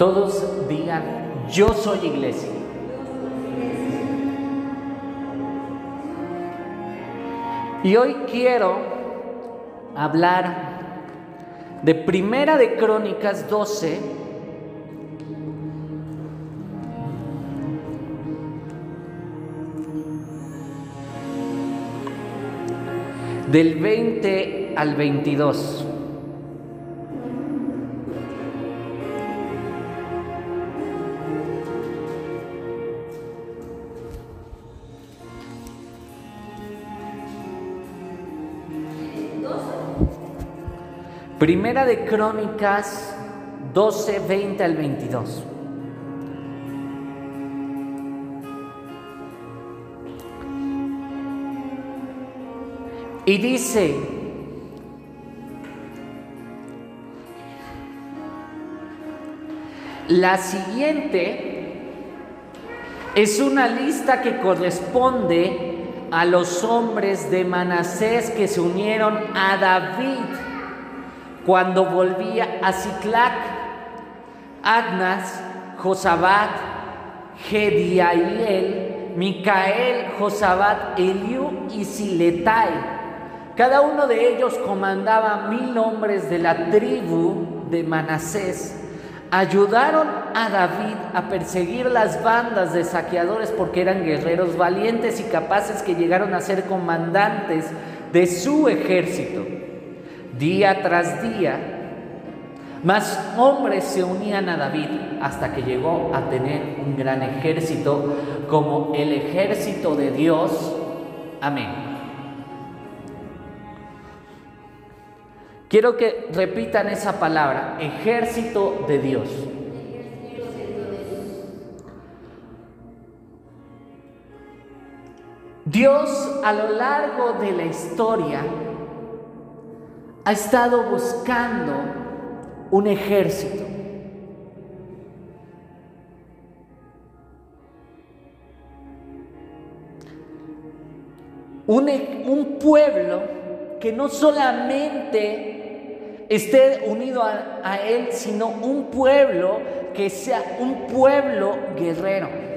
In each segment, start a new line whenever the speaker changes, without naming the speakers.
Todos digan, yo soy iglesia. Y hoy quiero hablar de Primera de Crónicas 12, del 20 al 22. Primera de Crónicas 12, 20 al 22. Y dice, la siguiente es una lista que corresponde a los hombres de Manasés que se unieron a David cuando volvía a Ciclac, Adnas, Josabat, Gediael, Micael, Josabat, Eliú y Siletai. Cada uno de ellos comandaba mil hombres de la tribu de Manasés. Ayudaron a David a perseguir las bandas de saqueadores porque eran guerreros valientes y capaces que llegaron a ser comandantes de su ejército. Día tras día, más hombres se unían a David hasta que llegó a tener un gran ejército como el ejército de Dios. Amén. Quiero que repitan esa palabra, ejército de Dios. Dios a lo largo de la historia ha estado buscando un ejército. Un, un, pueblo que no solamente esté unido a, a Él, sino un pueblo que sea un pueblo guerrero.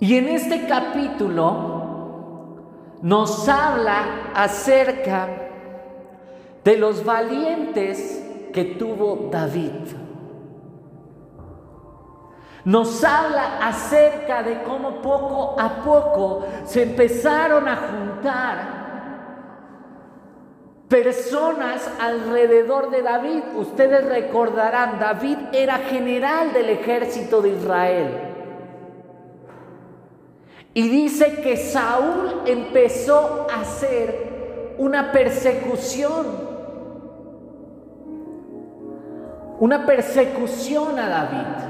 Y en este capítulo nos habla acerca de los valientes que tuvo David. Nos habla acerca de cómo poco a poco se empezaron a juntar personas alrededor de David. Ustedes recordarán, David era general del ejército de Israel. Y dice que Saúl empezó a hacer una persecución. Una persecución a David.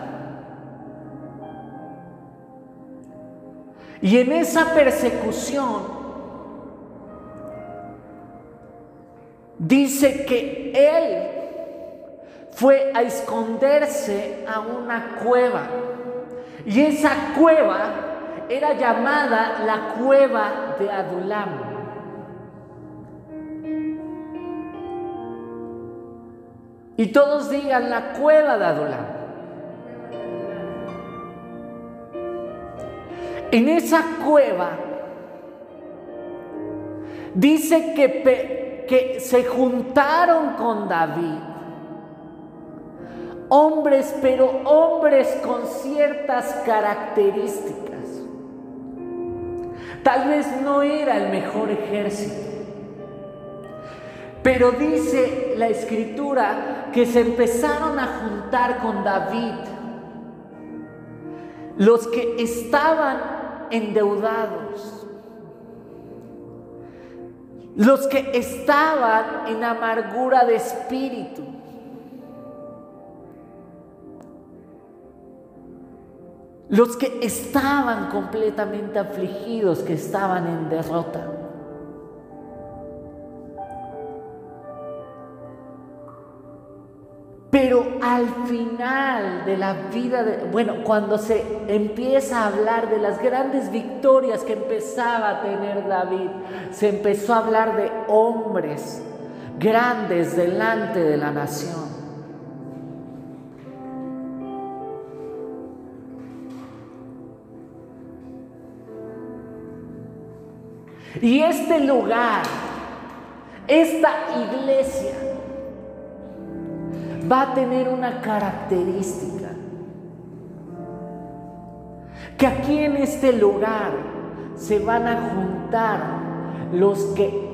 Y en esa persecución dice que él fue a esconderse a una cueva. Y esa cueva era llamada la cueva de Adulam. Y todos digan la cueva de Adulam. En esa cueva dice que, que se juntaron con David hombres, pero hombres con ciertas características. Tal vez no era el mejor ejército. Pero dice la escritura que se empezaron a juntar con David los que estaban endeudados, los que estaban en amargura de espíritu, los que estaban completamente afligidos, que estaban en derrota. Pero al final de la vida, bueno, cuando se empieza a hablar de las grandes victorias que empezaba a tener David, se empezó a hablar de hombres grandes delante de la nación. Y este lugar, esta iglesia, va a tener una característica. Que aquí en este lugar se van a juntar los que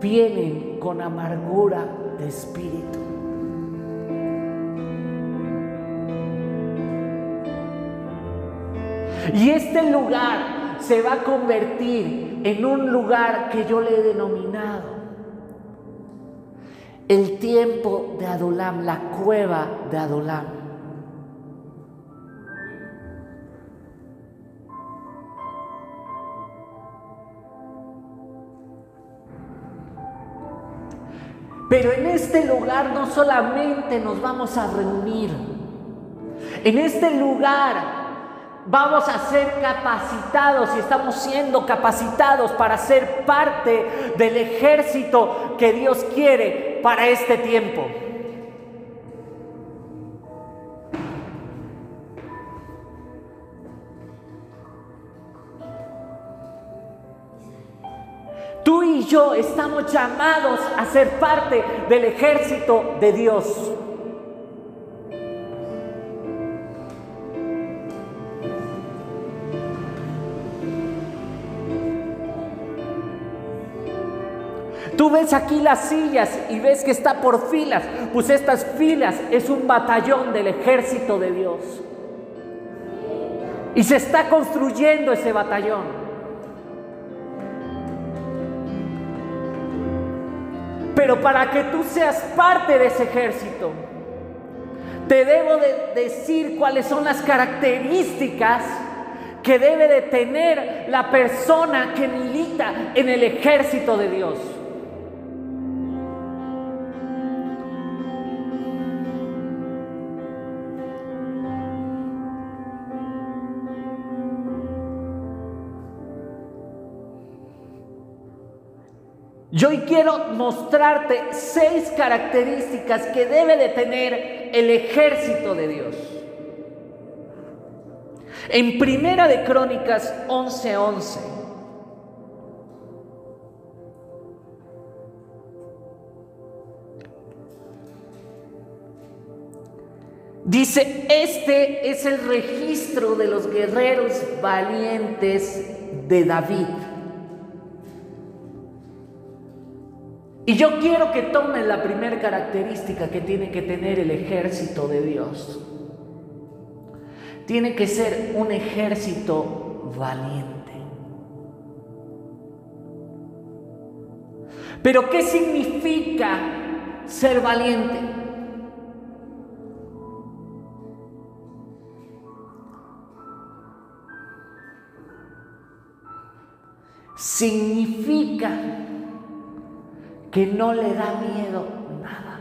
vienen con amargura de espíritu. Y este lugar se va a convertir en un lugar que yo le he denominado el tiempo de Adolam, la cueva de Adolam. Pero en este lugar no solamente nos vamos a reunir, en este lugar vamos a ser capacitados y estamos siendo capacitados para ser parte del ejército que Dios quiere para este tiempo. Tú y yo estamos llamados a ser parte del ejército de Dios. Tú ves aquí las sillas y ves que está por filas. Pues estas filas es un batallón del ejército de Dios. Y se está construyendo ese batallón. Pero para que tú seas parte de ese ejército, te debo de decir cuáles son las características que debe de tener la persona que milita en el ejército de Dios. Yo hoy quiero mostrarte seis características que debe de tener el ejército de Dios. En Primera de Crónicas 11:11 Dice, este es el registro de los guerreros valientes de David. Y yo quiero que tomen la primera característica que tiene que tener el ejército de Dios. Tiene que ser un ejército valiente. Pero ¿qué significa ser valiente? Significa que no le da miedo nada.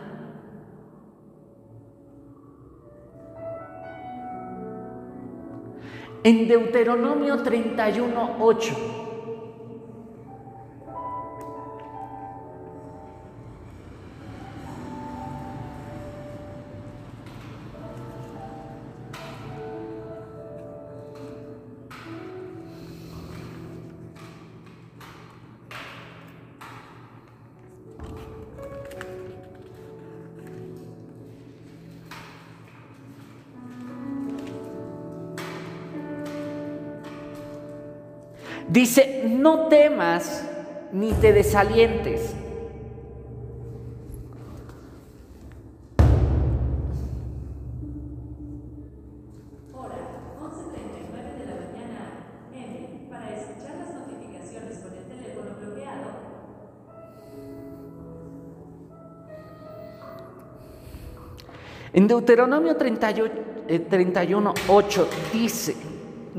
En Deuteronomio 31, 8 no temas ni te desalientes.
Hora 11.39 de la mañana M para escuchar las notificaciones con el teléfono bloqueado.
En Deuteronomio 31, 31 8 dice,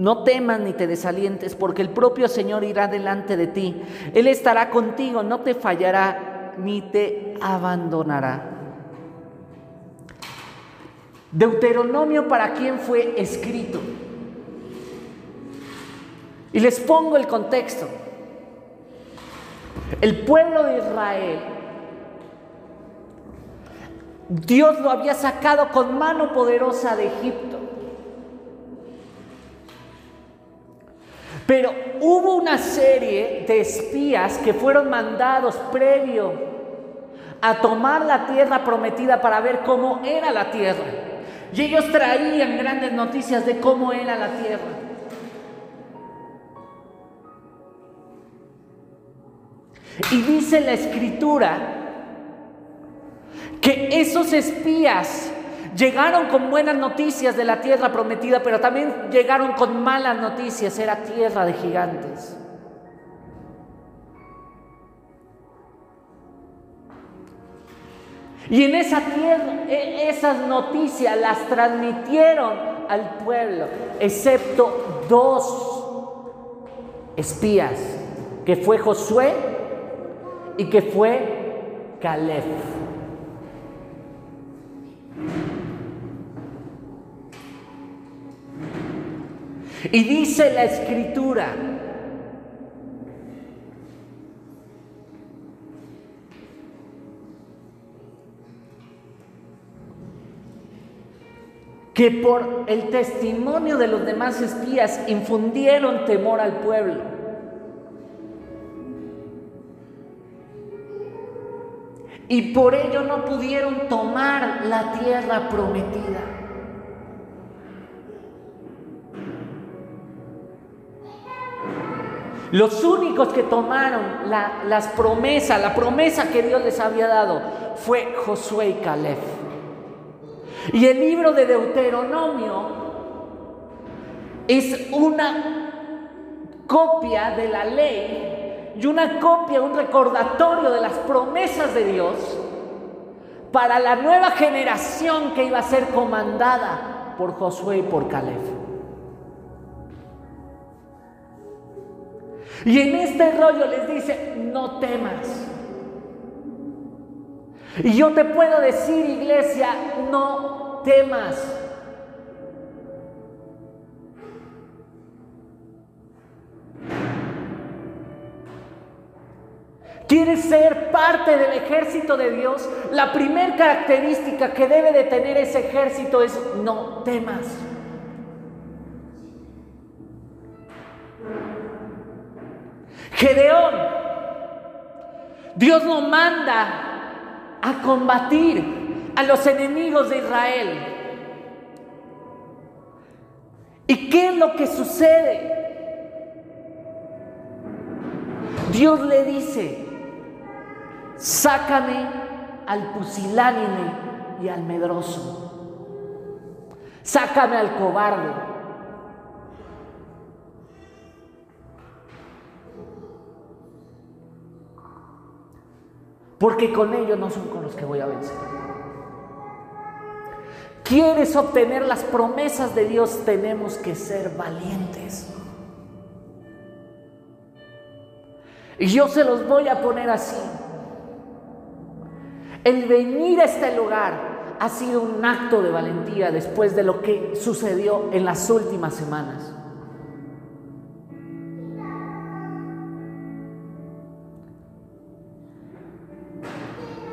no temas ni te desalientes, porque el propio Señor irá delante de ti. Él estará contigo, no te fallará ni te abandonará. Deuteronomio para quién fue escrito. Y les pongo el contexto. El pueblo de Israel, Dios lo había sacado con mano poderosa de Egipto. Pero hubo una serie de espías que fueron mandados previo a tomar la tierra prometida para ver cómo era la tierra. Y ellos traían grandes noticias de cómo era la tierra. Y dice la escritura que esos espías llegaron con buenas noticias de la tierra prometida, pero también llegaron con malas noticias, era tierra de gigantes. Y en esa tierra, e, esas noticias las transmitieron al pueblo, excepto dos espías, que fue Josué y que fue Caleb. Y dice la escritura, que por el testimonio de los demás espías infundieron temor al pueblo. Y por ello no pudieron tomar la tierra prometida. Los únicos que tomaron las promesas, la promesa que Dios les había dado, fue Josué y Caleb. Y el libro de Deuteronomio es una copia de la ley y una copia, un recordatorio de las promesas de Dios para la nueva generación que iba a ser comandada por Josué y por Caleb. Y en este rollo les dice, no temas. Y yo te puedo decir, iglesia, no temas. ¿Quieres ser parte del ejército de Dios? La primera característica que debe de tener ese ejército es no temas. Gedeón, Dios lo manda a combatir a los enemigos de Israel. ¿Y qué es lo que sucede? Dios le dice, sácame al pusilánime y al medroso, sácame al cobarde. Porque con ellos no son con los que voy a vencer. ¿Quieres obtener las promesas de Dios? Tenemos que ser valientes. Y yo se los voy a poner así. El venir a este lugar ha sido un acto de valentía después de lo que sucedió en las últimas semanas.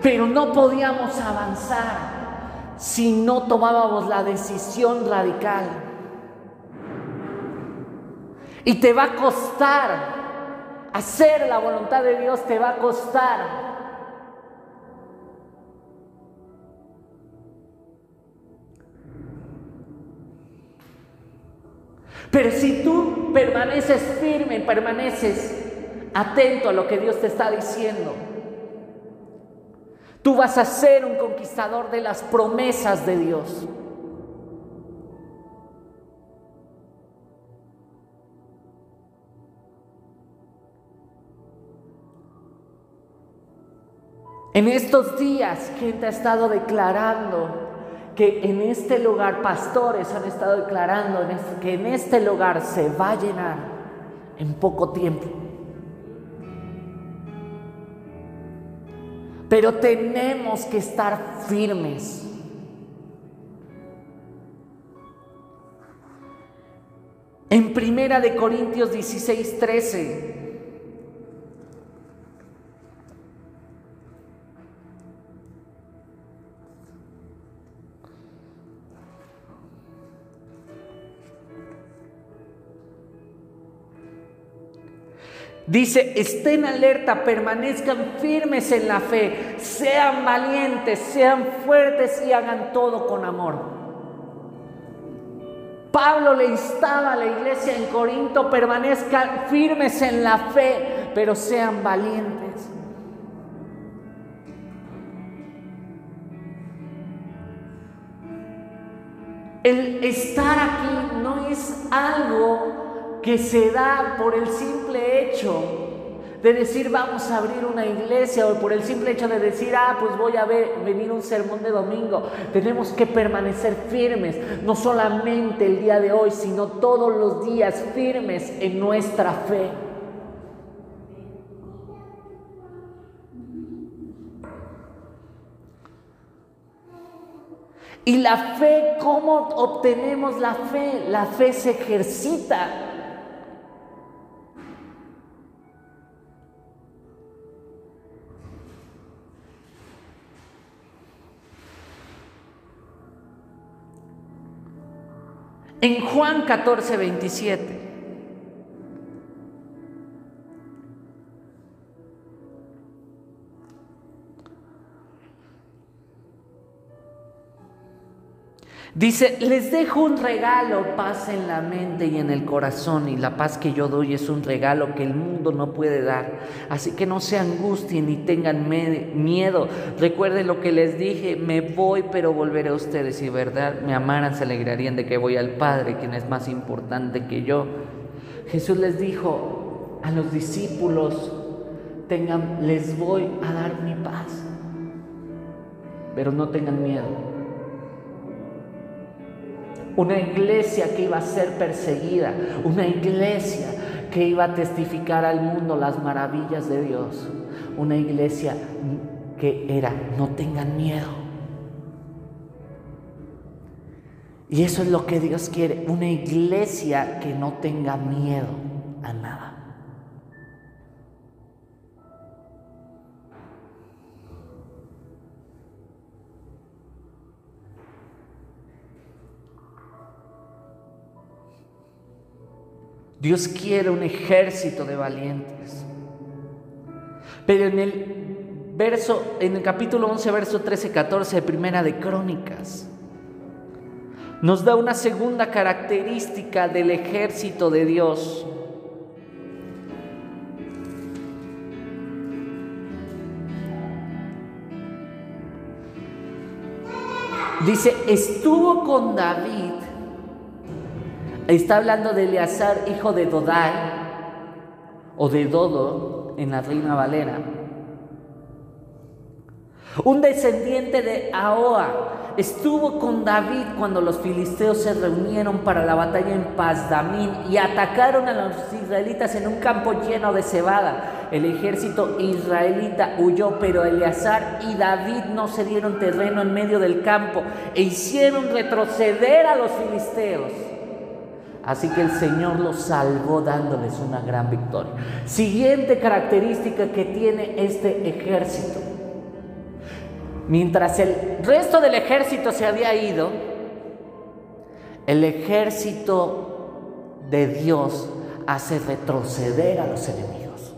Pero no podíamos avanzar si no tomábamos la decisión radical. Y te va a costar hacer la voluntad de Dios, te va a costar. Pero si tú permaneces firme, permaneces atento a lo que Dios te está diciendo, Tú vas a ser un conquistador de las promesas de Dios. En estos días, gente ha estado declarando que en este lugar, pastores han estado declarando que en este lugar se va a llenar en poco tiempo. Pero tenemos que estar firmes. En Primera de Corintios 16, 13 Dice, estén alerta, permanezcan firmes en la fe, sean valientes, sean fuertes y hagan todo con amor. Pablo le instaba a la iglesia en Corinto, permanezcan firmes en la fe, pero sean valientes. El estar aquí no es algo que se da por el simple hecho de decir vamos a abrir una iglesia o por el simple hecho de decir, ah, pues voy a ver, venir un sermón de domingo. Tenemos que permanecer firmes, no solamente el día de hoy, sino todos los días firmes en nuestra fe. Y la fe, ¿cómo obtenemos la fe? La fe se ejercita. En Juan 14, 27. Dice, les dejo un regalo, paz en la mente y en el corazón, y la paz que yo doy es un regalo que el mundo no puede dar. Así que no se angustien ni tengan miedo. Recuerden lo que les dije, me voy, pero volveré a ustedes. Y verdad, me amaran, se alegrarían de que voy al Padre, quien es más importante que yo. Jesús les dijo a los discípulos, tengan, les voy a dar mi paz, pero no tengan miedo una iglesia que iba a ser perseguida, una iglesia que iba a testificar al mundo las maravillas de Dios, una iglesia que era, no tengan miedo. Y eso es lo que Dios quiere, una iglesia que no tenga miedo a nada. Dios quiere un ejército de valientes. Pero en el verso, en el capítulo 11, verso 13, 14 de Primera de Crónicas, nos da una segunda característica del ejército de Dios. Dice, estuvo con David Está hablando de Eleazar, hijo de Dodai, o de Dodo en la Reina Valera. Un descendiente de Ahoa estuvo con David cuando los filisteos se reunieron para la batalla en Pazdamín y atacaron a los israelitas en un campo lleno de cebada. El ejército israelita huyó, pero Eleazar y David no se dieron terreno en medio del campo e hicieron retroceder a los filisteos. Así que el Señor los salvó dándoles una gran victoria. Siguiente característica que tiene este ejército. Mientras el resto del ejército se había ido, el ejército de Dios hace retroceder a los enemigos.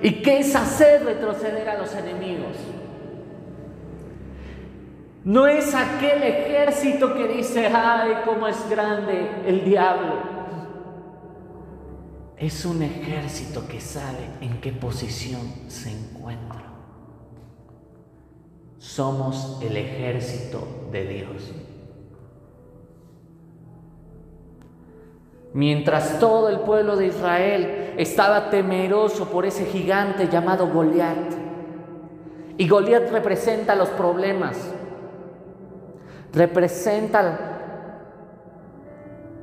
¿Y qué es hacer retroceder a los enemigos? No es aquel ejército que dice, ay, cómo es grande el diablo. Es un ejército que sabe en qué posición se encuentra. Somos el ejército de Dios. Mientras todo el pueblo de Israel estaba temeroso por ese gigante llamado Goliat, y Goliat representa los problemas, representa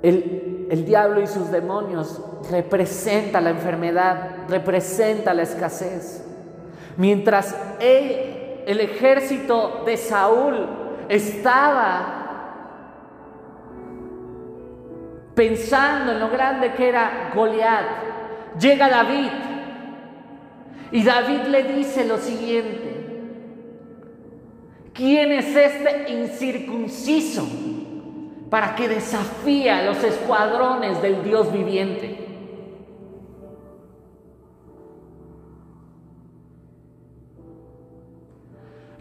el, el, diablo y sus demonios, representa la enfermedad, representa la escasez. Mientras el ejército de Saúl estaba pensando en lo grande que era Goliat, llega David y David le dice lo siguiente, ¿quién es este incircunciso para que desafíe a los escuadrones del Dios viviente?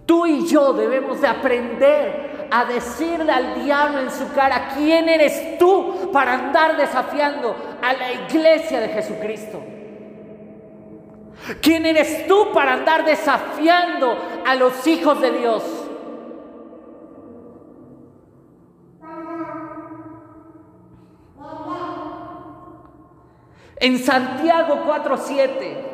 Tú y yo debemos de aprender a decirle al diablo en su cara, ¿quién eres tú para andar desafiando a la iglesia de Jesucristo? ¿Quién eres tú para andar desafiando a los hijos de Dios? En Santiago 4:7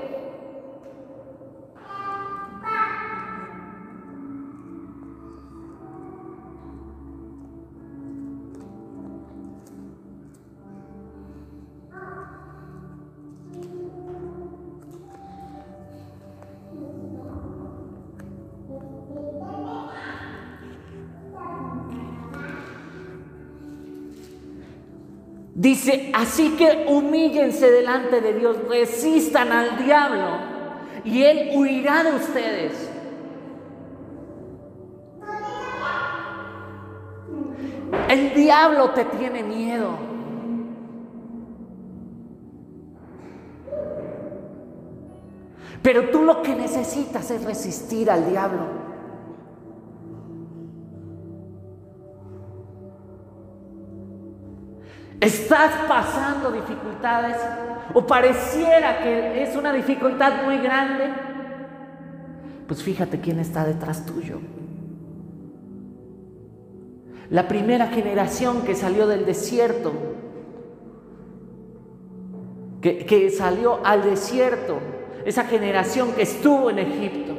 Dice, así que humíllense delante de Dios, resistan al diablo y él huirá de ustedes. El diablo te tiene miedo. Pero tú lo que necesitas es resistir al diablo. ¿Estás pasando dificultades? ¿O pareciera que es una dificultad muy grande? Pues fíjate quién está detrás tuyo. La primera generación que salió del desierto, que, que salió al desierto, esa generación que estuvo en Egipto,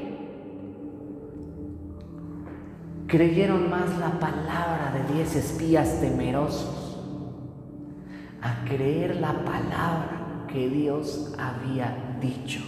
creyeron más la palabra de diez espías temerosos a creer la palabra que Dios había dicho.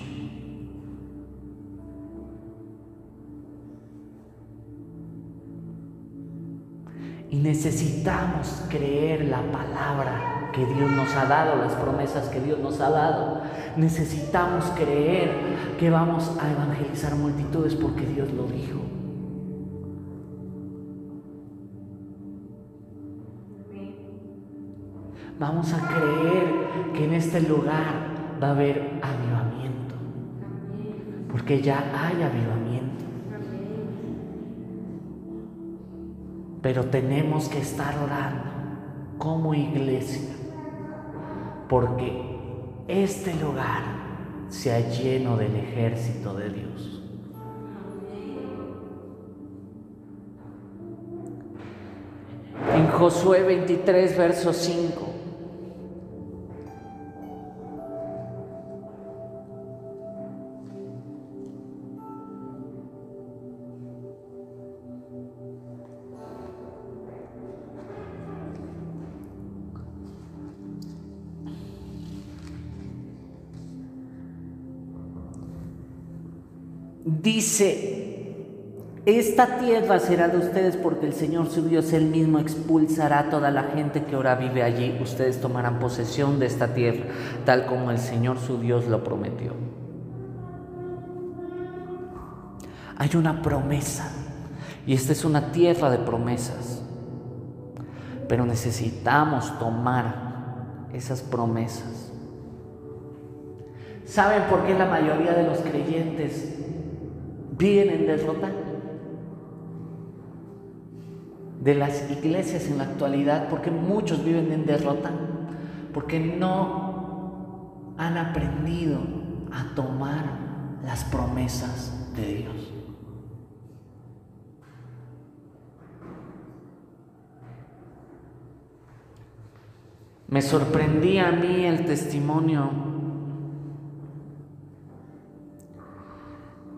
Y necesitamos creer la palabra que Dios nos ha dado, las promesas que Dios nos ha dado. Necesitamos creer que vamos a evangelizar multitudes porque Dios lo dijo. Vamos a creer que en este lugar va a haber avivamiento. Porque ya hay avivamiento. Pero tenemos que estar orando como iglesia. Porque este lugar se ha lleno del ejército de Dios. En Josué 23, verso 5. Esta tierra será de ustedes porque el Señor su Dios él mismo expulsará a toda la gente que ahora vive allí. Ustedes tomarán posesión de esta tierra, tal como el Señor su Dios lo prometió. Hay una promesa y esta es una tierra de promesas. Pero necesitamos tomar esas promesas. ¿Saben por qué la mayoría de los creyentes viven en De las iglesias en la actualidad, porque muchos viven en derrota, porque no han aprendido a tomar las promesas de Dios. Me sorprendía a mí el testimonio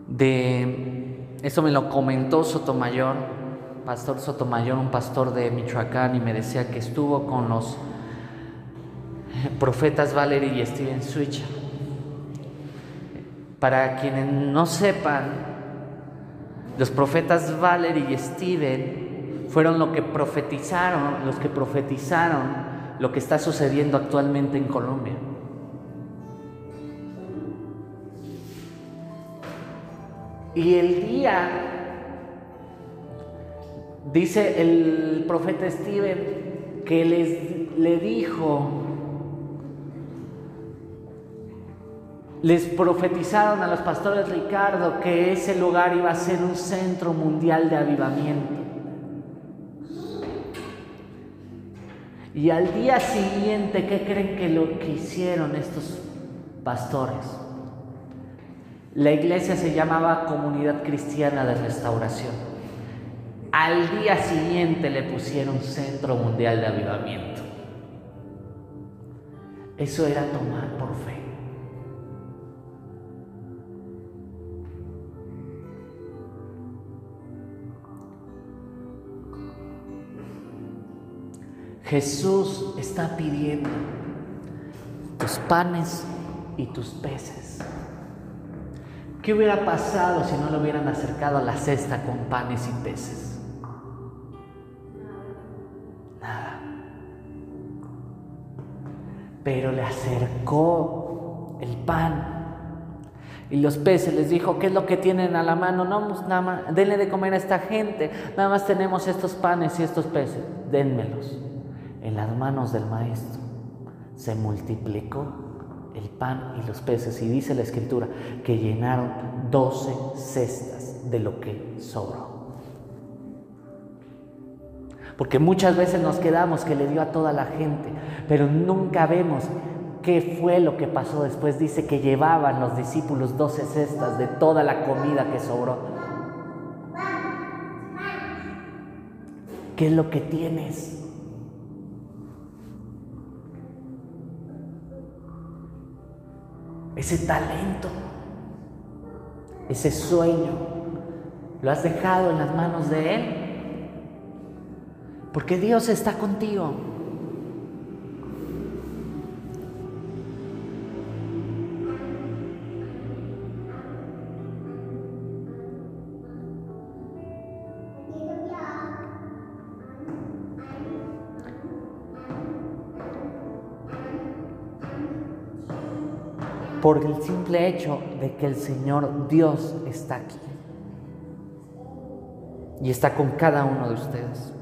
de, eso me lo comentó Sotomayor, Pastor Sotomayor, un pastor de Michoacán, y me decía que estuvo con los profetas Valerie y Steven Switch. Para quienes no sepan, Los profetas Valerie y Steven fueron lo que profetizaron, los que profetizaron lo que está sucediendo actualmente en Colombia. Y el día, dice el profeta Steven, que les, le dijo, les profetizaron a los pastores Ricardo que ese lugar iba a ser un centro mundial de avivamiento. Y al día siguiente, ¿qué creen que lo que hicieron estos pastores? La iglesia se llamaba Comunidad Cristiana de Restauración. Al día siguiente le pusieron Centro Mundial de Avivamiento. Eso era tomar por fe. Jesús está pidiendo tus panes y tus peces. ¿Qué hubiera pasado si no le hubieran acercado a la cesta con panes y peces? Pero le acercó el pan y los peces. Les dijo, ¿qué es lo que tienen a la mano? No, pues nada más, denle de comer a esta gente. Nada más tenemos estos panes y estos peces. Dénmelos. En las manos del maestro se multiplicó el pan y los peces. Y dice la escritura que llenaron doce cestas de lo que sobró. Porque muchas veces nos quedamos que le dio a toda la gente, pero nunca vemos qué fue lo que pasó después. Dice que llevaban los discípulos doce cestas de toda la comida que sobró. ¿Qué es lo que tienes? ese talento, ese sueño, lo has dejado en las manos de Él. Porque Dios está contigo. por el simple hecho de que el Señor Dios está aquí. Y está con cada uno de ustedes.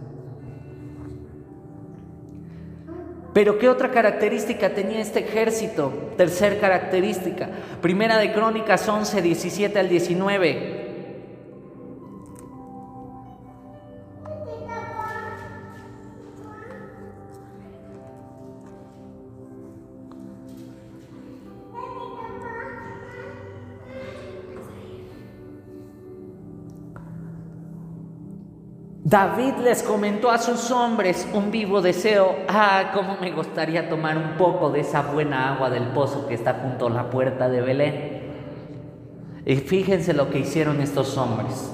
Pero ¿qué otra característica tenía este ejército? Tercer característica. Primera de Crónicas 11, 17 al 19. David les comentó a sus hombres un vivo deseo, ah, cómo me gustaría tomar un poco de esa buena agua del pozo que está junto a la puerta de Belén. Y fíjense lo que hicieron estos hombres.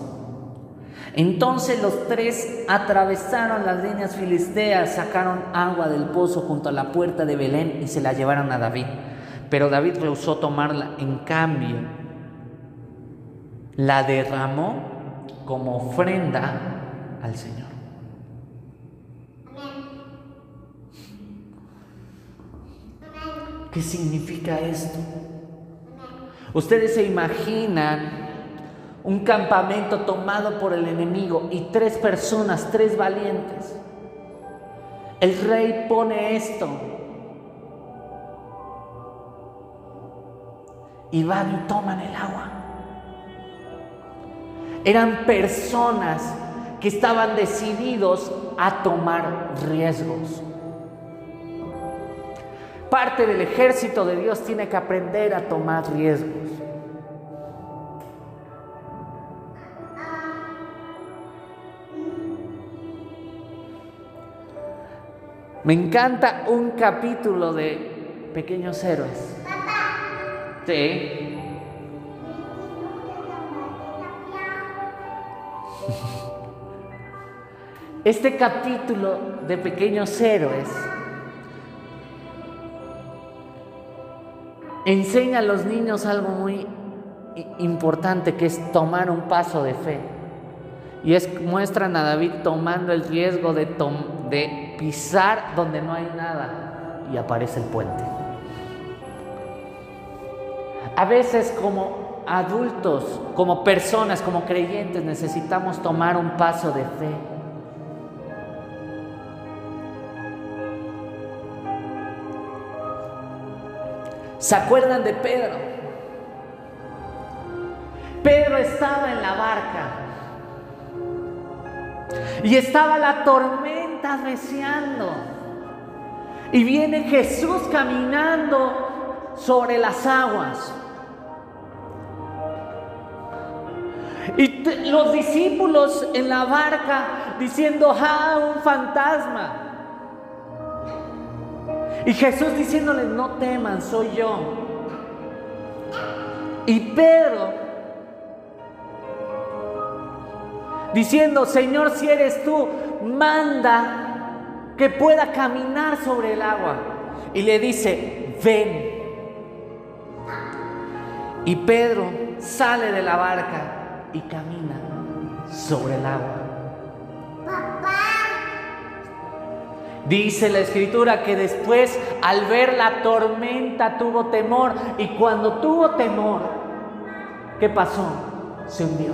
Entonces los tres atravesaron las líneas filisteas, sacaron agua del pozo junto a la puerta de Belén y se la llevaron a David. Pero David rehusó tomarla, en cambio, la derramó como ofrenda al Señor. ¿Qué significa esto? Ustedes se imaginan un campamento tomado por el enemigo y tres personas, tres valientes. El rey pone esto. Y van y toman el agua. Eran personas que estaban decididos a tomar riesgos. Parte del ejército de Dios tiene que aprender a tomar riesgos. Me encanta un capítulo de Pequeños Héroes. Sí. Este capítulo de Pequeños Héroes enseña a los niños algo muy importante que es tomar un paso de fe. Y es, muestran a David tomando el riesgo de, de pisar donde no hay nada y aparece el puente. A veces como adultos, como personas, como creyentes, necesitamos tomar un paso de fe. ¿Se acuerdan de Pedro? Pedro estaba en la barca y estaba la tormenta arreciando. Y viene Jesús caminando sobre las aguas. Y los discípulos en la barca diciendo, ah, un fantasma. Y Jesús diciéndoles, no teman, soy yo. Y Pedro diciendo, Señor, si eres tú, manda que pueda caminar sobre el agua. Y le dice, ven. Y Pedro sale de la barca y camina sobre el agua. Dice la escritura que después al ver la tormenta tuvo temor y cuando tuvo temor, ¿qué pasó? Se hundió.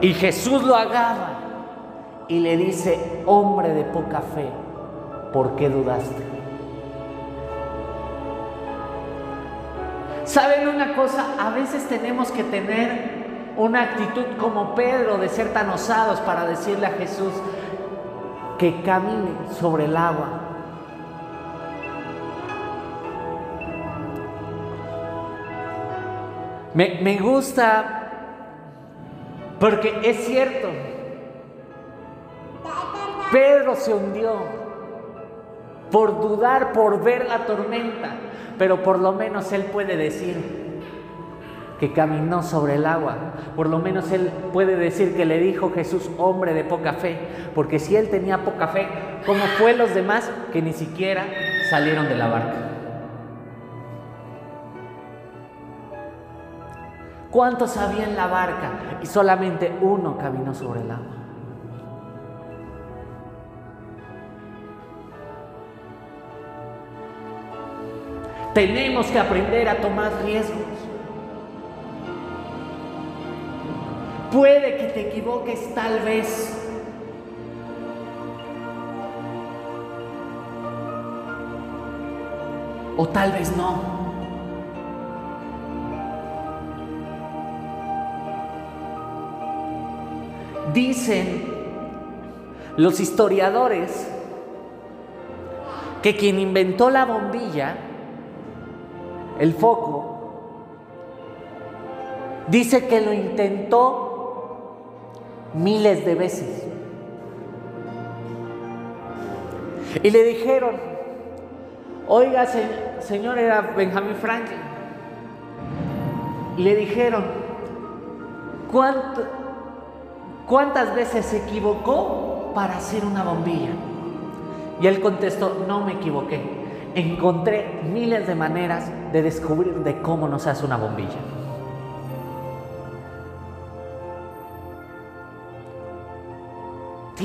Y Jesús lo agarra y le dice, hombre de poca fe, ¿por qué dudaste? ¿Saben una cosa? A veces tenemos que tener una actitud como Pedro de ser tan osados para decirle a Jesús que camine sobre el agua. Me, me gusta porque es cierto, Pedro se hundió por dudar, por ver la tormenta, pero por lo menos él puede decir que caminó sobre el agua, por lo menos él puede decir que le dijo Jesús, hombre de poca fe, porque si él tenía poca fe, ¿cómo fue los demás que ni siquiera salieron de la barca? ¿Cuántos había en la barca? Y solamente uno caminó sobre el agua. Tenemos que aprender a tomar riesgos. Puede que te equivoques tal vez. O tal vez no. Dicen los historiadores que quien inventó la bombilla el foco, dice que lo intentó miles de veces. Y le dijeron, oiga, señor, era Benjamin Franklin. Y le dijeron, ¿cuántas veces se equivocó para hacer una bombilla? Y él contestó, no me equivoqué encontré miles de maneras de descubrir de cómo nos hace una bombilla.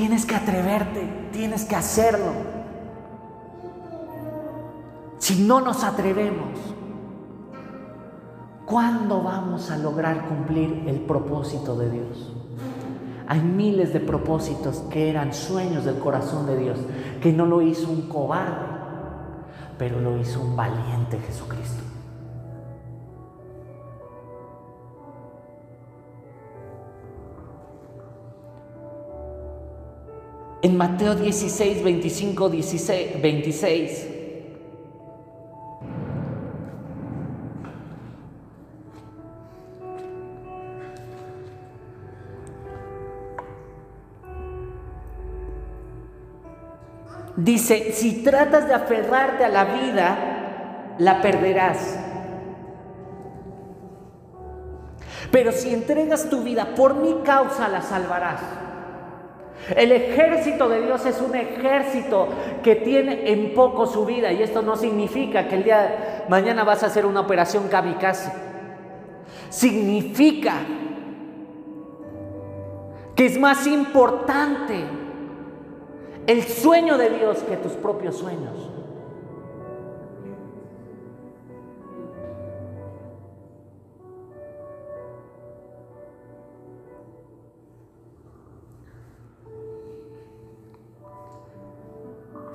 Tienes que atreverte, tienes que hacerlo. Si no nos atrevemos, ¿cuándo vamos a lograr cumplir el propósito de Dios? Hay miles de propósitos que eran sueños del corazón de Dios, que no lo hizo un cobarde, pero lo hizo un valiente Jesucristo. En Mateo 16, 25, 16, 26. Dice, si tratas de aferrarte a la vida, la perderás. Pero si entregas tu vida por mi causa, la salvarás. El ejército de Dios es un ejército que tiene en poco su vida y esto no significa que el día de mañana vas a hacer una operación kamikaze. Significa que es más importante el sueño de Dios que tus propios sueños.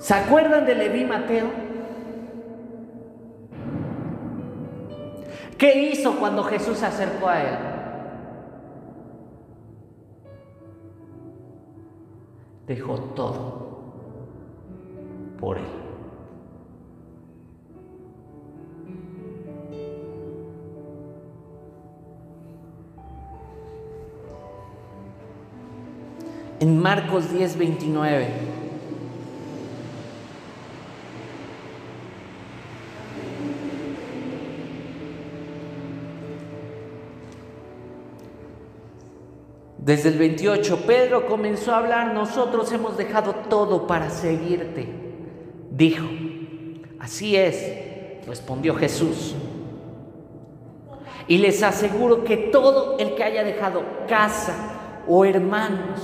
¿Se acuerdan de Leví Mateo? ¿Qué hizo cuando Jesús se acercó a él? Dejó todo por él. En Marcos 10, 29. Desde el 28, Pedro comenzó a hablar, nosotros hemos dejado todo para seguirte. Dijo, así es, respondió Jesús. Y les aseguro que todo el que haya dejado casa o hermanos,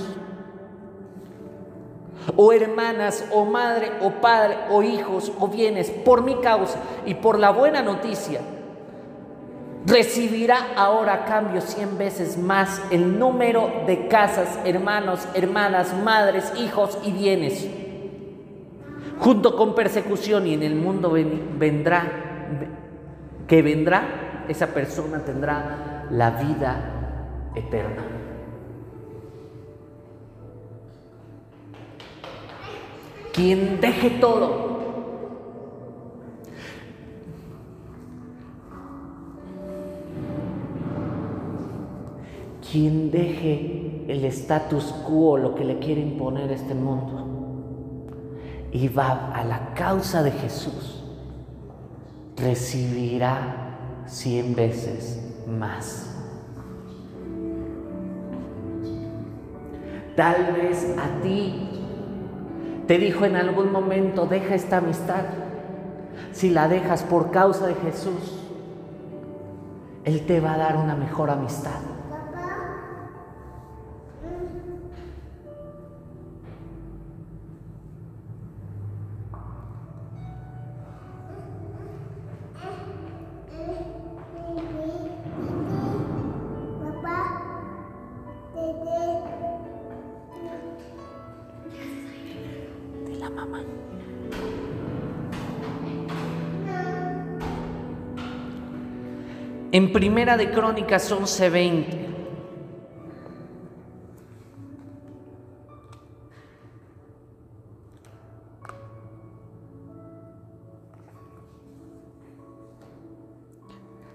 o hermanas, o madre, o padre, o hijos, o bienes, por mi causa y por la buena noticia, recibirá ahora a cambio cien veces más el número de casas, hermanos, hermanas, madres, hijos y bienes, junto con persecución y en el mundo vendrá, que vendrá, esa persona tendrá la vida eterna. Quien deje todo quien deje el status quo, lo que le quiere imponer este mundo, y va a la causa de Jesús, recibirá cien veces más. Tal vez a ti te dijo en algún momento, deja esta amistad. Si la dejas por causa de Jesús, Él te va a dar una mejor amistad. En Primera de Crónicas 11:20.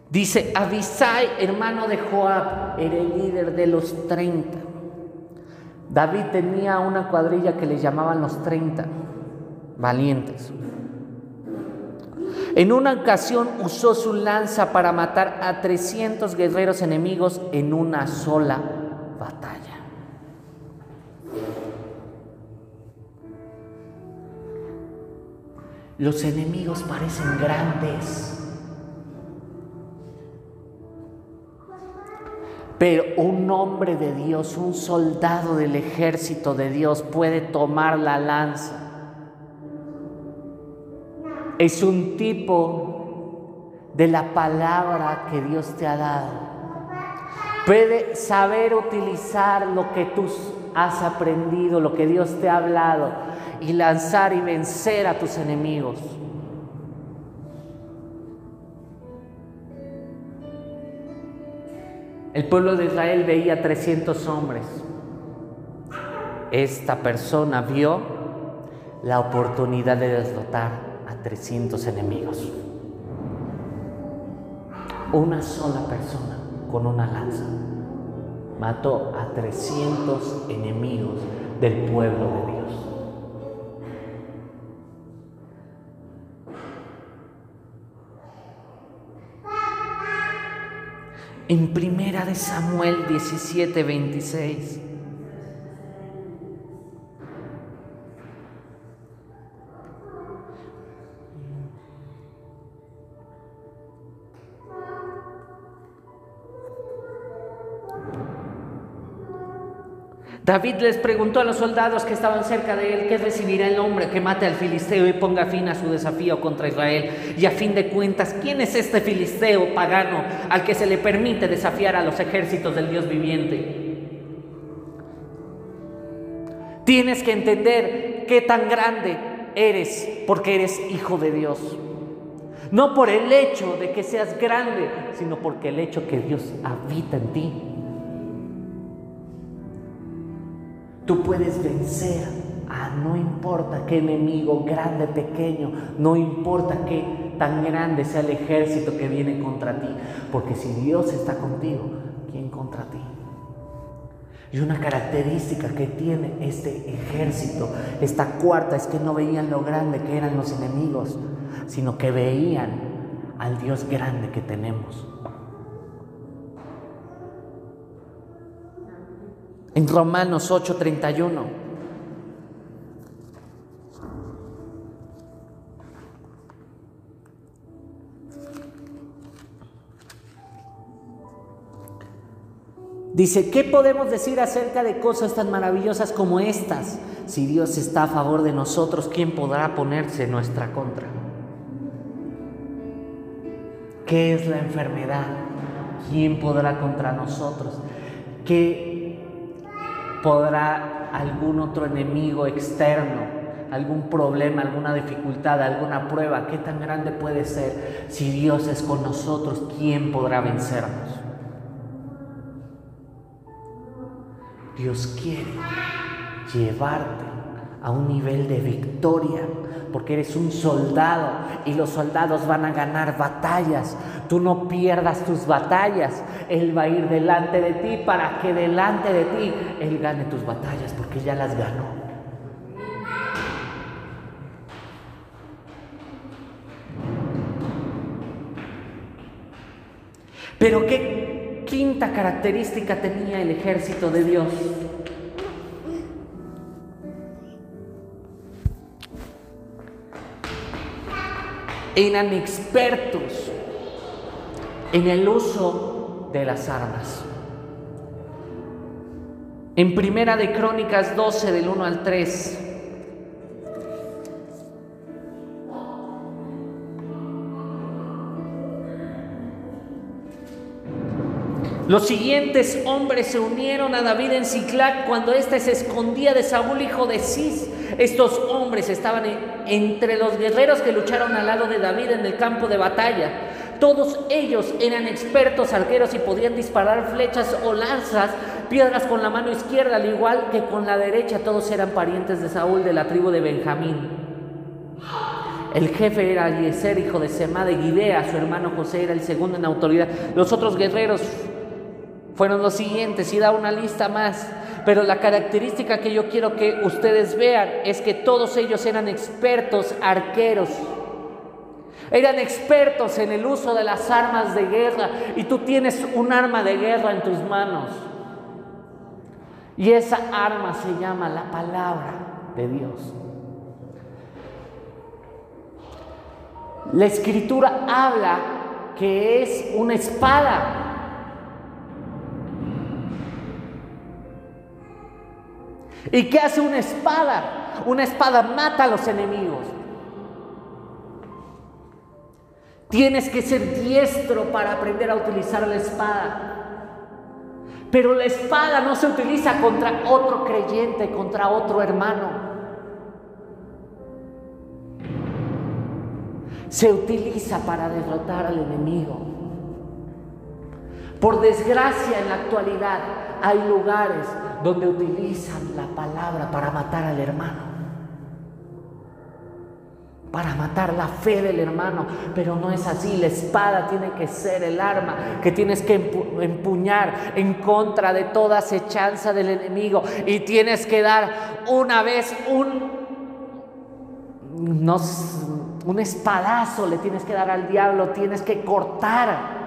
Dice, Abisai, hermano de Joab, era el líder de los 30. David tenía una cuadrilla que le llamaban los 30 valientes. En una ocasión usó su lanza para matar a 300 guerreros enemigos en una sola batalla. Los enemigos parecen grandes, pero un hombre de Dios, un soldado del ejército de Dios puede tomar la lanza es un tipo de la palabra que Dios te ha dado. Puede saber utilizar lo que tú has aprendido, lo que Dios te ha hablado, y lanzar y vencer a tus enemigos. El pueblo de Israel veía 300 hombres. Esta persona vio la oportunidad de derrotar 300 enemigos. Una sola persona con una lanza mató a 300 enemigos del pueblo de Dios. En primera de Samuel 17, 26. David les preguntó a los soldados que estaban cerca de él, ¿qué recibirá el hombre que mate al filisteo y ponga fin a su desafío contra Israel? Y a fin de cuentas, ¿quién es este filisteo pagano al que se le permite desafiar a los ejércitos del Dios viviente? Tienes que entender qué tan grande eres porque eres hijo de Dios. No por el hecho de que seas grande, sino porque el hecho que Dios habita en ti. Tú puedes vencer a no importa qué enemigo, grande, pequeño, no importa qué tan grande sea el ejército que viene contra ti, porque si Dios está contigo, ¿quién contra ti? Y una característica que tiene este ejército, esta cuarta, es que no veían lo grande que eran los enemigos, sino que veían al Dios grande que tenemos. En Romanos 8:31. Dice, ¿qué podemos decir acerca de cosas tan maravillosas como estas? Si Dios está a favor de nosotros, ¿quién podrá ponerse en nuestra contra? ¿Qué es la enfermedad? ¿Quién podrá contra nosotros? ¿Qué podrá algún otro enemigo externo, algún problema, alguna dificultad, alguna prueba, qué tan grande puede ser. Si Dios es con nosotros, ¿quién podrá vencernos? Dios quiere llevarte a un nivel de victoria porque eres un soldado y los soldados van a ganar batallas. Tú no pierdas tus batallas. Él va a ir delante de ti para que delante de ti Él gane tus batallas porque ya las ganó. Pero qué quinta característica tenía el ejército de Dios. eran expertos en el uso de las armas. En Primera de Crónicas 12 del 1 al 3 Los siguientes hombres se unieron a David en Ciclac cuando éste se escondía de Saúl, hijo de Cis. Estos hombres estaban entre los guerreros que lucharon al lado de David en el campo de batalla. Todos ellos eran expertos arqueros y podían disparar flechas o lanzas, piedras con la mano izquierda, al igual que con la derecha. Todos eran parientes de Saúl de la tribu de Benjamín. El jefe era Eliezer, hijo de Semá de Gidea. Su hermano José era el segundo en autoridad. Los otros guerreros fueron los siguientes y da una lista más. Pero la característica que yo quiero que ustedes vean es que todos ellos eran expertos arqueros. Eran expertos en el uso de las armas de guerra y tú tienes un arma de guerra en tus manos. Y esa arma se llama la palabra de Dios. La escritura habla que es una espada ¿Y qué hace una espada? Una espada mata a los enemigos. Tienes que ser diestro para aprender a utilizar la espada. Pero la espada no se utiliza contra otro creyente, contra otro hermano. Se utiliza para derrotar al enemigo. Por desgracia en la actualidad hay lugares donde utilizan la palabra para matar al hermano. Para matar la fe del hermano. Pero no es así. La espada tiene que ser el arma que tienes que empuñar en contra de toda acechanza del enemigo. Y tienes que dar una vez un... un espadazo le tienes que dar al diablo, tienes que cortar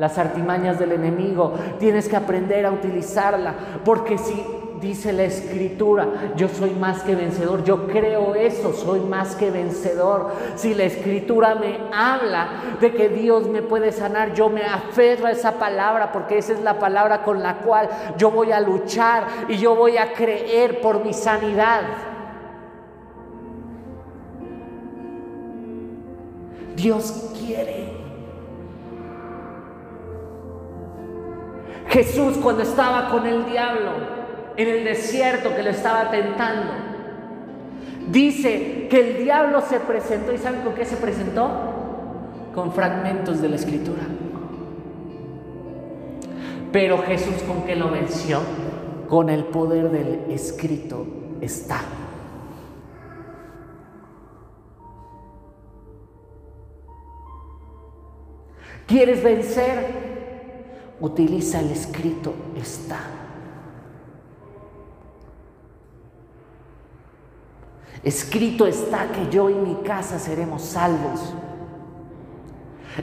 las artimañas del enemigo. Tienes que aprender a utilizarla, porque si dice la escritura, yo soy más que vencedor, yo creo eso, soy más que vencedor. Si la escritura me habla de que Dios me puede sanar, yo me aferro a esa palabra porque esa es la palabra con la cual yo voy a luchar y yo voy a creer por mi sanidad. Dios quiere. Jesús cuando estaba con el diablo, en el desierto que lo estaba tentando. Dice que el diablo se presentó y ¿saben con qué se presentó? Con fragmentos de la escritura. Pero Jesús con qué lo venció? Con el poder del escrito está. ¿Quieres vencer? Utiliza el escrito está. Escrito está que yo y mi casa seremos salvos.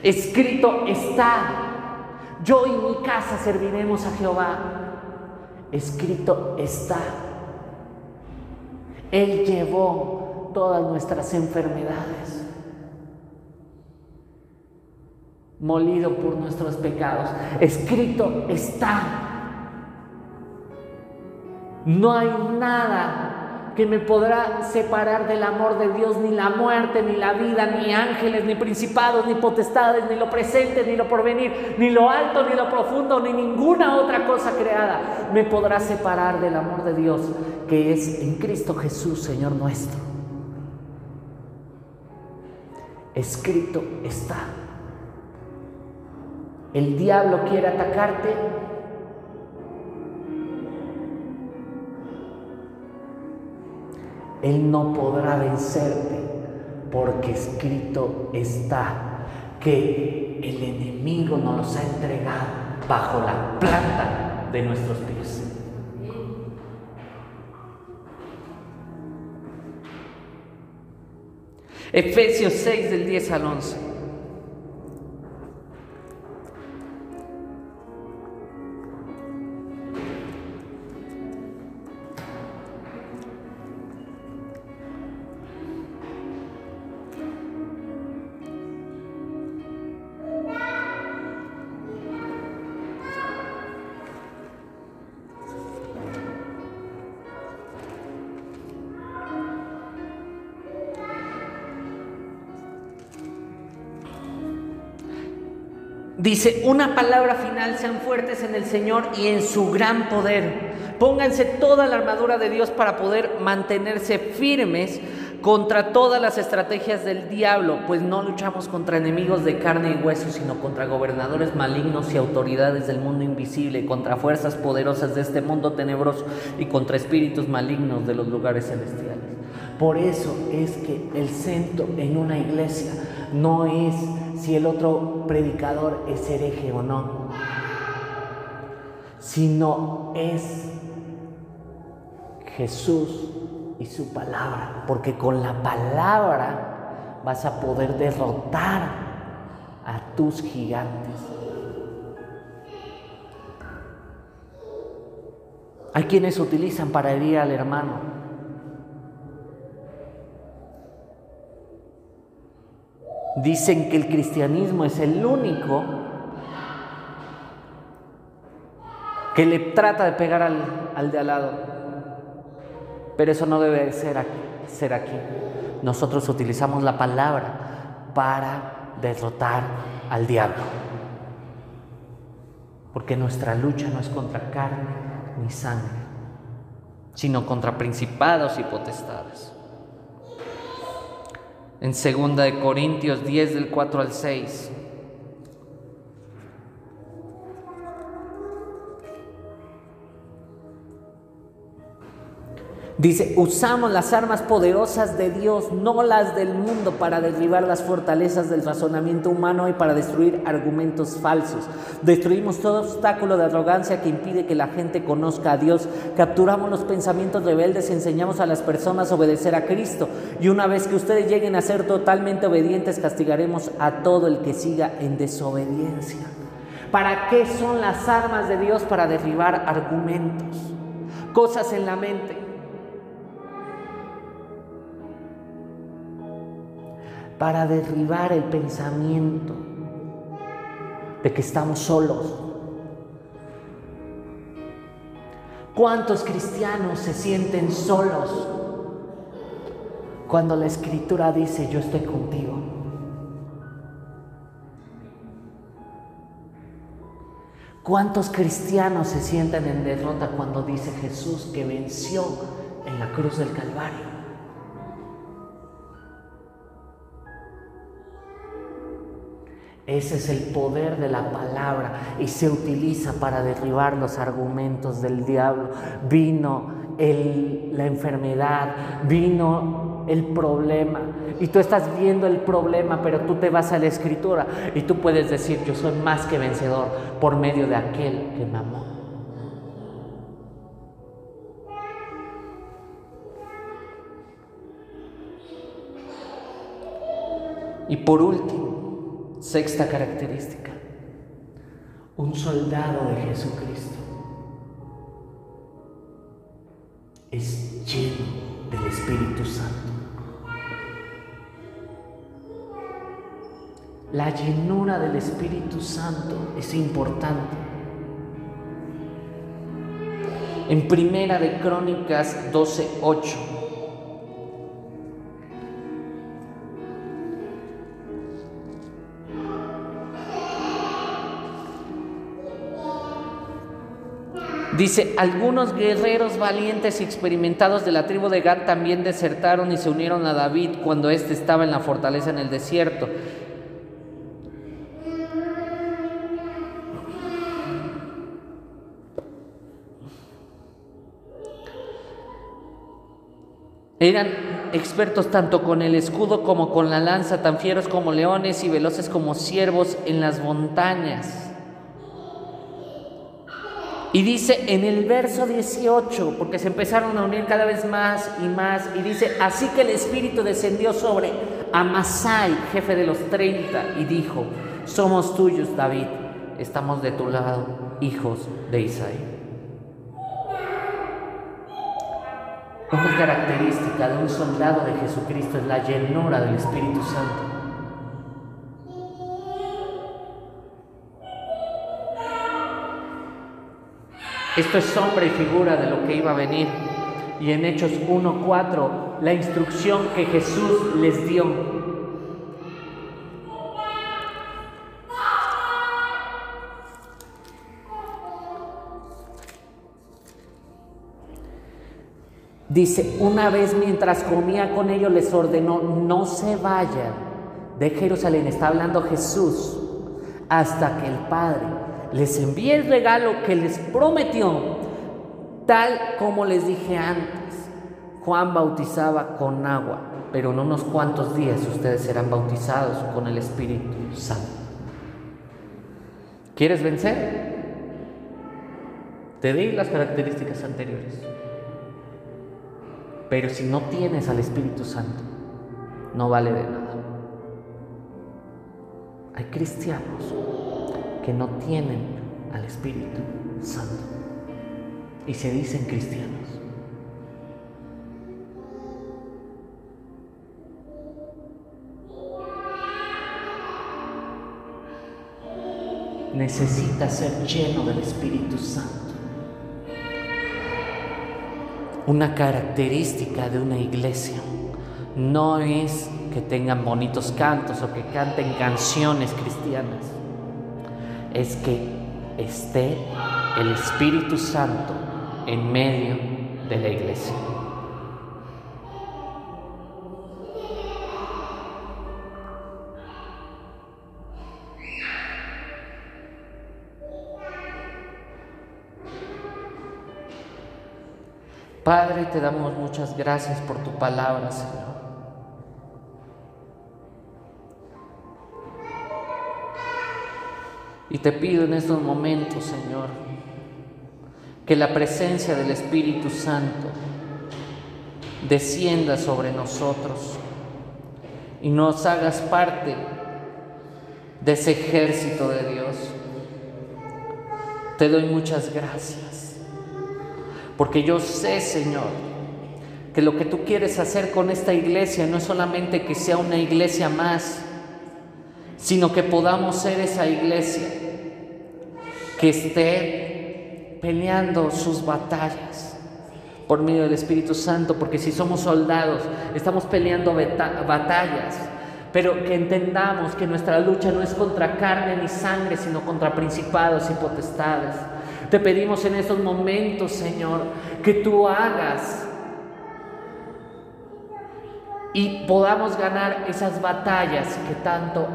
Escrito está, yo y mi casa serviremos a Jehová. Escrito está. Él llevó todas nuestras enfermedades. Molido por nuestros pecados. Escrito está. No hay nada que me podrá separar del amor de Dios, ni la muerte, ni la vida, ni ángeles, ni principados, ni potestades, ni lo presente, ni lo porvenir, ni lo alto, ni lo profundo, ni ninguna otra cosa creada me podrá separar del amor de Dios que es en Cristo Jesús, Señor nuestro. Escrito está. El diablo quiere atacarte, Él no podrá vencerte porque escrito está que el enemigo nos los ha entregado bajo la planta de nuestros pies. Efesios 6 del 10 al 11. Dice, una palabra final, sean fuertes en el Señor y en su gran poder. Pónganse toda la armadura de Dios para poder mantenerse firmes contra todas las estrategias del diablo, pues no luchamos contra enemigos de carne y hueso, sino contra gobernadores malignos y autoridades del mundo invisible, contra fuerzas poderosas de este mundo tenebroso y contra espíritus malignos de los lugares celestiales. Por eso es que el centro en una iglesia no es si el otro predicador es hereje o no, sino es Jesús y su palabra, porque con la palabra vas a poder derrotar a tus gigantes. Hay quienes utilizan para herir al hermano Dicen que el cristianismo es el único que le trata de pegar al, de al lado. Pero eso no debe ser aquí, ser aquí. Nosotros utilizamos la palabra para derrotar al diablo. Porque nuestra lucha no es contra carne ni sangre, sino contra principados y potestades en 2 de Corintios 10 del 4 al 6. Dice, usamos las armas poderosas de Dios, no las del mundo, para derribar las fortalezas del razonamiento humano y para destruir argumentos falsos. Destruimos todo obstáculo de arrogancia que impide que la gente conozca a Dios. Capturamos los pensamientos rebeldes y enseñamos a las personas a obedecer a Cristo. Y una vez que ustedes lleguen a ser totalmente obedientes, castigaremos a todo el que siga en desobediencia. ¿Para qué son las armas de Dios? Para derribar argumentos. cosas en la mente. Para derribar el pensamiento de que estamos solos. ¿Cuántos cristianos se sienten solos cuando la escritura dice yo estoy contigo? ¿Cuántos cristianos se sienten en derrota cuando dice Jesús que venció en la cruz del Calvario? Ese es el poder de la palabra y se utiliza para derribar los argumentos del diablo. Vino la enfermedad, vino el problema. Y tú estás viendo el problema, pero tú te vas a la escritura y tú puedes decir, yo soy más que vencedor por medio de aquel que me amó. Y por último, sexta característica, un soldado de Jesucristo es lleno del Espíritu Santo. La llenura del Espíritu Santo es importante. En Primera de Crónicas 12:8 Dice, algunos guerreros valientes y experimentados de la tribu de Gad también desertaron y se unieron a David cuando éste estaba en la fortaleza en el desierto. Eran expertos tanto con el escudo como con la lanza, tan fieros como leones y veloces como ciervos en las montañas. Y dice en el verso 18, porque se empezaron a unir cada vez más y más, y dice, así que el Espíritu descendió sobre Amasai, jefe de los 30, y dijo, somos tuyos, David, estamos de tu lado, hijos de Isaí. Una característica de un soldado de Jesucristo es la llenura del Espíritu Santo. Esto es sombra y figura de lo que iba a venir. Y en Hechos 1.4, la instrucción que Jesús les dio. Dice, una vez mientras comía con ellos les ordenó, no se vayan de Jerusalén, está hablando Jesús, hasta que el Padre les envié el regalo que les prometió, tal como les dije antes. Juan bautizaba con agua, pero en unos cuantos días ustedes serán bautizados con el Espíritu Santo. ¿Quieres vencer? Te di las características anteriores. Pero si no tienes al Espíritu Santo, no vale de nada. Hay cristianos que no tienen al Espíritu Santo y se dicen cristianos. Necesita ser lleno del Espíritu Santo. Una característica de una iglesia no es que tengan bonitos cantos o que canten canciones cristianas es que esté el Espíritu Santo en medio de la iglesia. Padre, te damos muchas gracias por tu palabra, Señor. Y te pido en estos momentos, Señor, que la presencia del Espíritu Santo descienda sobre nosotros y nos hagas parte de ese ejército de Dios. Te doy muchas gracias Porque yo sé, Señor, que lo que tú quieres hacer con esta iglesia no es solamente que sea una iglesia más, sino que podamos ser esa iglesia que esté peleando sus batallas por medio del Espíritu Santo, porque si somos soldados, estamos peleando batallas, pero que entendamos que nuestra lucha no es contra carne ni sangre, sino contra principados y potestades. Te pedimos en estos momentos, Señor, que tú hagas y podamos ganar esas batallas que tanto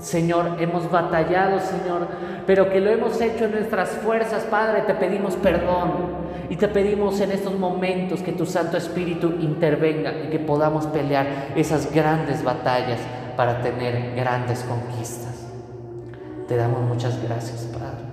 Señor, hemos batallado, Señor, pero que lo hemos hecho en nuestras fuerzas, Padre, te pedimos perdón. Y te pedimos en estos momentos que tu Santo Espíritu intervenga y que podamos pelear esas grandes batallas para tener grandes conquistas. Te damos muchas gracias, Padre.